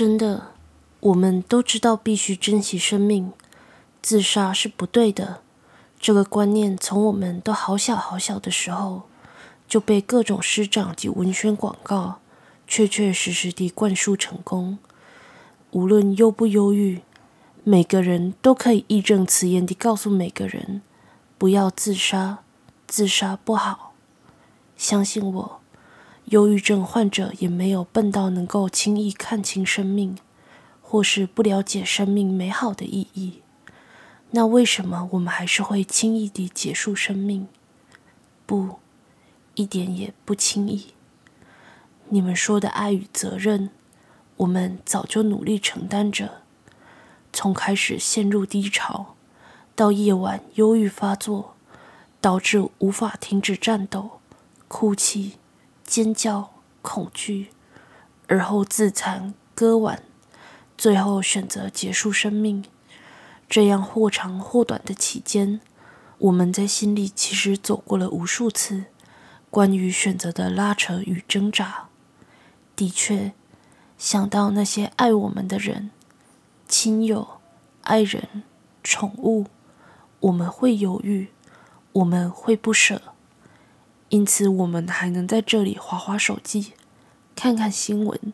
真的，我们都知道必须珍惜生命，自杀是不对的。这个观念从我们都好小好小的时候就被各种师长及文宣广告确确实实地灌输成功。无论忧不忧郁，每个人都可以义正辞严地告诉每个人：不要自杀，自杀不好。相信我，忧郁症患者也没有笨到能够轻易看清生命，或是不了解生命美好的意义。那为什么我们还是会轻易地结束生命？不，一点也不轻易。你们说的爱与责任，我们早就努力承担着。从开始陷入低潮，到夜晚忧郁发作，导致无法停止战斗、哭泣、尖叫、恐惧，而后自残、割腕，最后选择结束生命。这样或长或短的期间，我们在心里其实走过了无数次关于选择的拉扯与挣扎。的确，想到那些爱我们的人、亲友、爱人、宠物，我们会犹豫，我们会不舍。因此，我们还能在这里划划手机，看看新闻，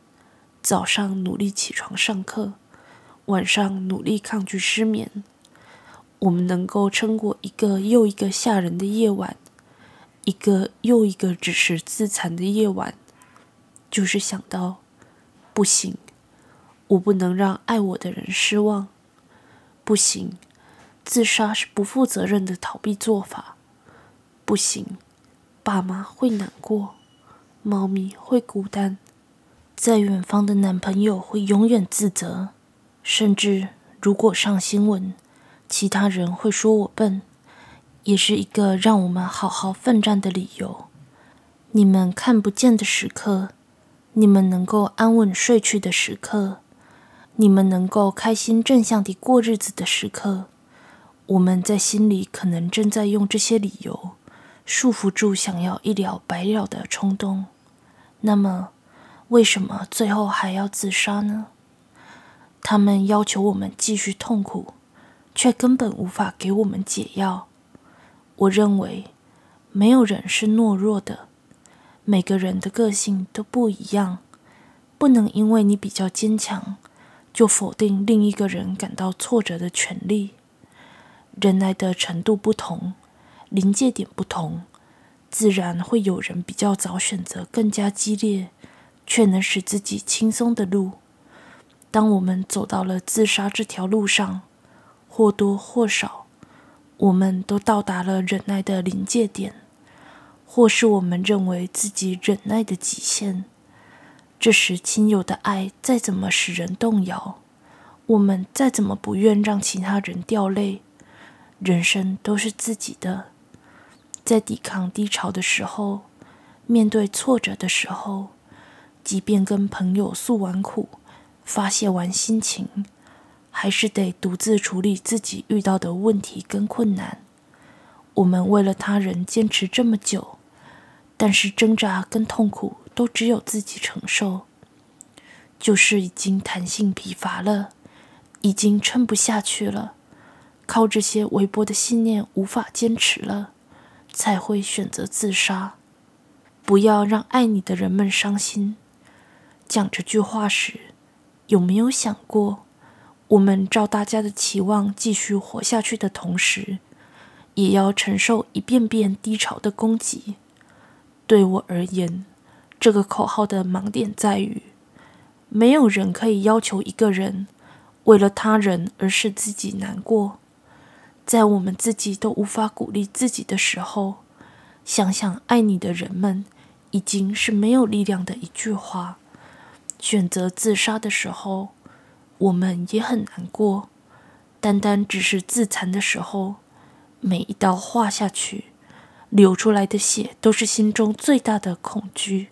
早上努力起床上课。晚上努力抗拒失眠，我们能够撑过一个又一个吓人的夜晚，一个又一个只是自残的夜晚，就是想到不行，我不能让爱我的人失望，不行，自杀是不负责任的逃避做法，不行，爸妈会难过，猫咪会孤单，在远方的男朋友会永远自责。甚至，如果上新闻，其他人会说我笨，也是一个让我们好好奋战的理由。你们看不见的时刻，你们能够安稳睡去的时刻，你们能够开心正向地过日子的时刻，我们在心里可能正在用这些理由束缚住想要一了百了的冲动。那么，为什么最后还要自杀呢？他们要求我们继续痛苦，却根本无法给我们解药。我认为，没有人是懦弱的，每个人的个性都不一样，不能因为你比较坚强，就否定另一个人感到挫折的权利。人来的程度不同，临界点不同，自然会有人比较早选择更加激烈，却能使自己轻松的路。当我们走到了自杀这条路上，或多或少，我们都到达了忍耐的临界点，或是我们认为自己忍耐的极限。这时，亲友的爱再怎么使人动摇，我们再怎么不愿让其他人掉泪，人生都是自己的。在抵抗低潮的时候，面对挫折的时候，即便跟朋友诉完苦。发泄完心情，还是得独自处理自己遇到的问题跟困难。我们为了他人坚持这么久，但是挣扎跟痛苦都只有自己承受。就是已经弹性疲乏了，已经撑不下去了，靠这些微薄的信念无法坚持了，才会选择自杀。不要让爱你的人们伤心。讲这句话时。有没有想过，我们照大家的期望继续活下去的同时，也要承受一遍遍低潮的攻击？对我而言，这个口号的盲点在于，没有人可以要求一个人为了他人而使自己难过。在我们自己都无法鼓励自己的时候，想想爱你的人们，已经是没有力量的一句话。选择自杀的时候，我们也很难过。单单只是自残的时候，每一刀划下去，流出来的血都是心中最大的恐惧。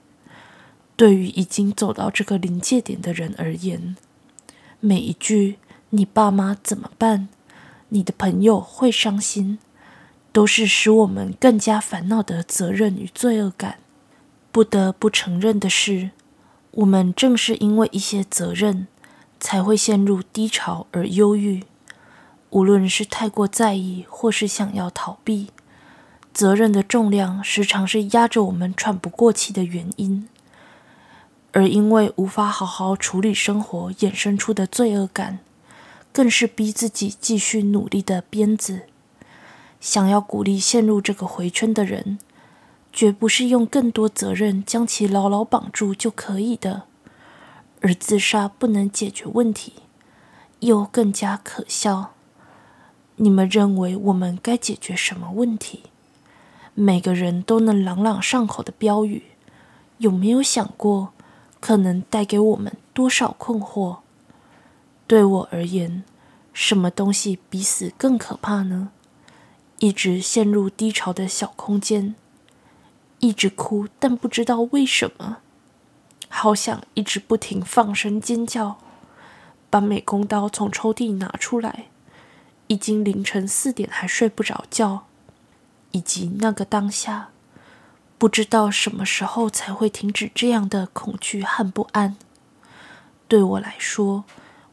对于已经走到这个临界点的人而言，每一句“你爸妈怎么办？你的朋友会伤心”，都是使我们更加烦恼的责任与罪恶感。不得不承认的是。我们正是因为一些责任，才会陷入低潮而忧郁。无论是太过在意，或是想要逃避，责任的重量时常是压着我们喘不过气的原因。而因为无法好好处理生活衍生出的罪恶感，更是逼自己继续努力的鞭子。想要鼓励陷入这个回圈的人，绝不是用更多责任将其牢牢绑住就可以的。而自杀不能解决问题，又更加可笑。你们认为我们该解决什么问题？每个人都能朗朗上口的标语，有没有想过？可能带给我们多少困惑？对我而言，什么东西比死更可怕呢？一直陷入低潮的小空间，一直哭，但不知道为什么，好想一直不停放声尖叫，把美工刀从抽屉拿出来，已经凌晨四点还睡不着觉，以及那个当下。不知道什么时候才会停止这样的恐惧和不安。对我来说，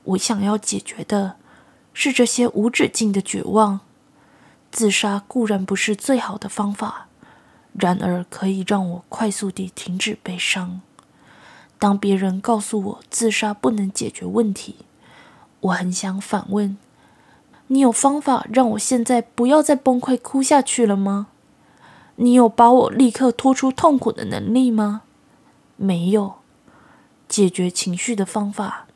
我想要解决的是这些无止境的绝望。自杀固然不是最好的方法，然而可以让我快速地停止悲伤。当别人告诉我自杀不能解决问题，我很想反问：你有方法让我现在不要再崩溃哭下去了吗？你有把我立刻拖出痛苦的能力吗？没有。解决情绪的方法，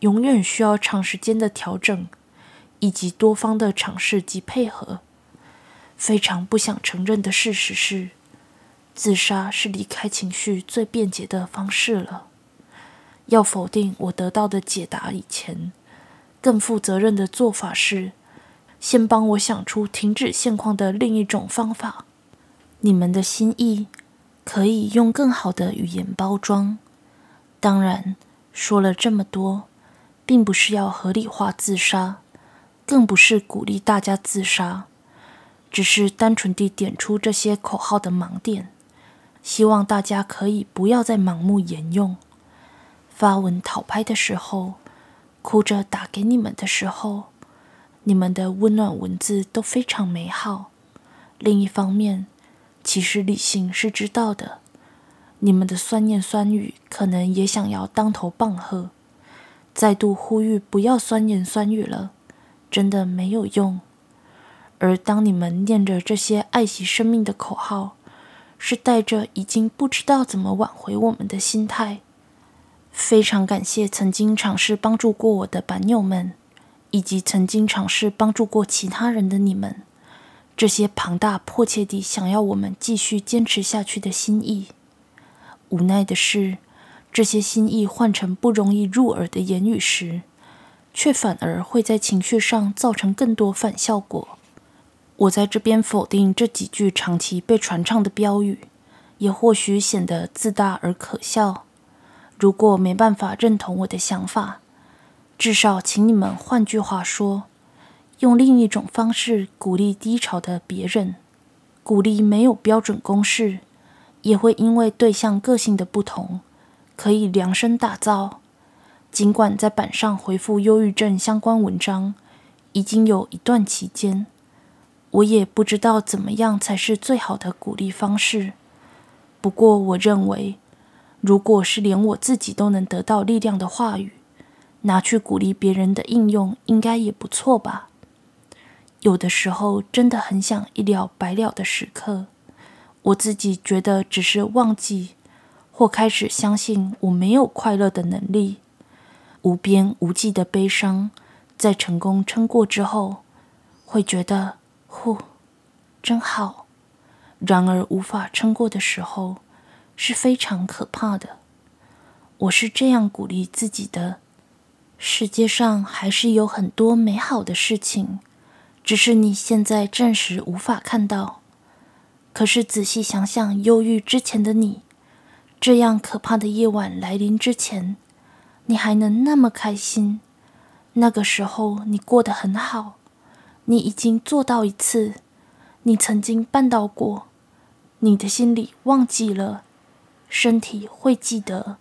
永远需要长时间的调整，以及多方的尝试及配合。非常不想承认的事实是，自杀是离开情绪最便捷的方式了。要否定我得到的解答以前，更负责任的做法是，先帮我想出停止现况的另一种方法。你们的心意可以用更好的语言包装。当然，说了这么多，并不是要合理化自杀，更不是鼓励大家自杀，只是单纯地点出这些口号的盲点，希望大家可以不要再盲目沿用。发文讨拍的时候，哭着打给你们的时候，你们的温暖文字都非常美好。另一方面，其实理性是知道的，你们的酸言酸语可能也想要当头棒喝，再度呼吁不要酸言酸语了，真的没有用。而当你们念着这些爱惜生命的口号，是带着已经不知道怎么挽回我们的心态。非常感谢曾经尝试帮助过我的板友们，以及曾经尝试帮助过其他人的你们。这些庞大、迫切地想要我们继续坚持下去的心意，无奈的是，这些心意换成不容易入耳的言语时，却反而会在情绪上造成更多反效果。我在这边否定这几句长期被传唱的标语，也或许显得自大而可笑。如果没办法认同我的想法，至少请你们换句话说。用另一种方式鼓励低潮的别人，鼓励没有标准公式，也会因为对象个性的不同，可以量身打造。尽管在板上回复忧郁症相关文章已经有一段期间，我也不知道怎么样才是最好的鼓励方式。不过，我认为，如果是连我自己都能得到力量的话语，拿去鼓励别人的应用，应该也不错吧。有的时候真的很想一了百了的时刻，我自己觉得只是忘记或开始相信我没有快乐的能力，无边无际的悲伤，在成功撑过之后，会觉得呼，真好。然而无法撑过的时候是非常可怕的。我是这样鼓励自己的：世界上还是有很多美好的事情。只是你现在暂时无法看到。可是仔细想想，忧郁之前的你，这样可怕的夜晚来临之前，你还能那么开心？那个时候你过得很好，你已经做到一次，你曾经办到过，你的心里忘记了，身体会记得。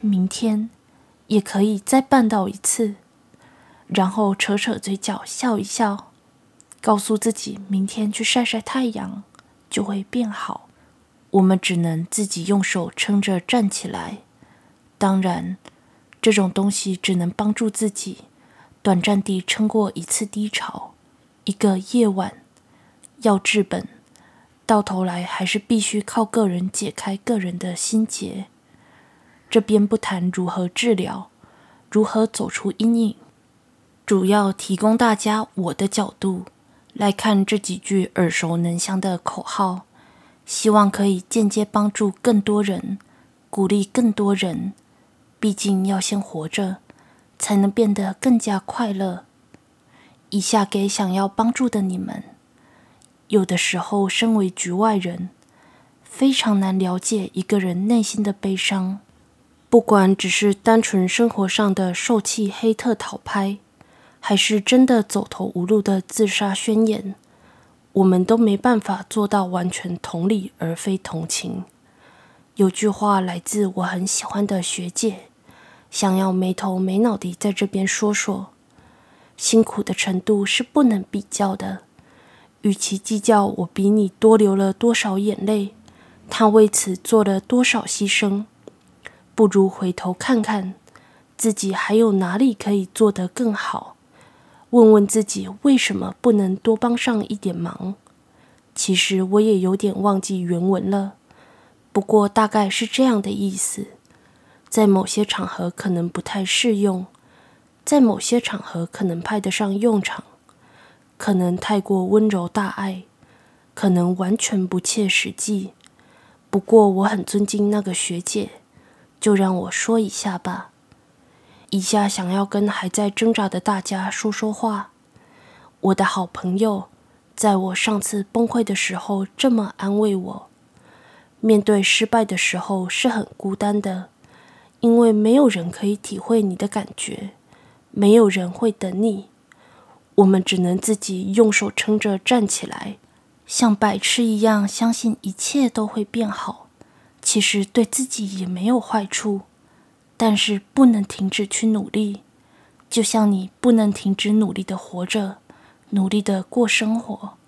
明天也可以再办到一次，然后扯扯嘴角笑一笑，告诉自己明天去晒晒太阳就会变好。我们只能自己用手撑着站起来。当然，这种东西只能帮助自己短暂地撑过一次低潮，一个夜晚。要治本，到头来还是必须靠个人解开个人的心结。这边不谈如何治疗，如何走出阴影，主要提供大家我的角度来看这几句耳熟能详的口号，希望可以间接帮助更多人，鼓励更多人。毕竟要先活着，才能变得更加快乐。以下给想要帮助的你们。有的时候，身为局外人，非常难了解一个人内心的悲伤。不管只是单纯生活上的受气黑特讨拍，还是真的走投无路的自杀宣言，我们都没办法做到完全同理而非同情。有句话来自我很喜欢的学姐，想要没头没脑地在这边说说：辛苦的程度是不能比较的。与其计较我比你多流了多少眼泪，他为此做了多少牺牲，不如回头看看自己还有哪里可以做得更好，问问自己为什么不能多帮上一点忙。其实我也有点忘记原文了，不过大概是这样的意思。在某些场合可能不太适用，在某些场合可能派得上用场。可能太过温柔大爱，可能完全不切实际。不过我很尊敬那个学姐，就让我说一下吧。以下想要跟还在挣扎的大家说说话。我的好朋友，在我上次崩溃的时候这么安慰我。面对失败的时候是很孤单的，因为没有人可以体会你的感觉，没有人会等你。我们只能自己用手撑着站起来，像白痴一样相信一切都会变好。其实对自己也没有坏处，但是不能停止去努力。就像你不能停止努力的活着，努力的过生活。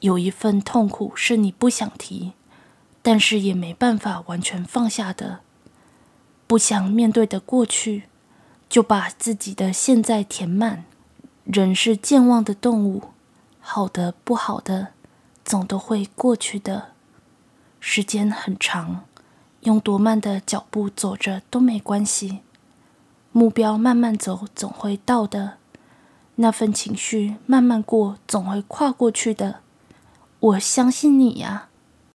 有一份痛苦是你不想提，但是也没办法完全放下的。不想面对的过去，就把自己的现在填满。人是健忘的动物，好的不好的，总都会过去的。时间很长，用多慢的脚步走着都没关系。目标慢慢走，总会到的。那份情绪慢慢过，总会跨过去的。我相信你呀。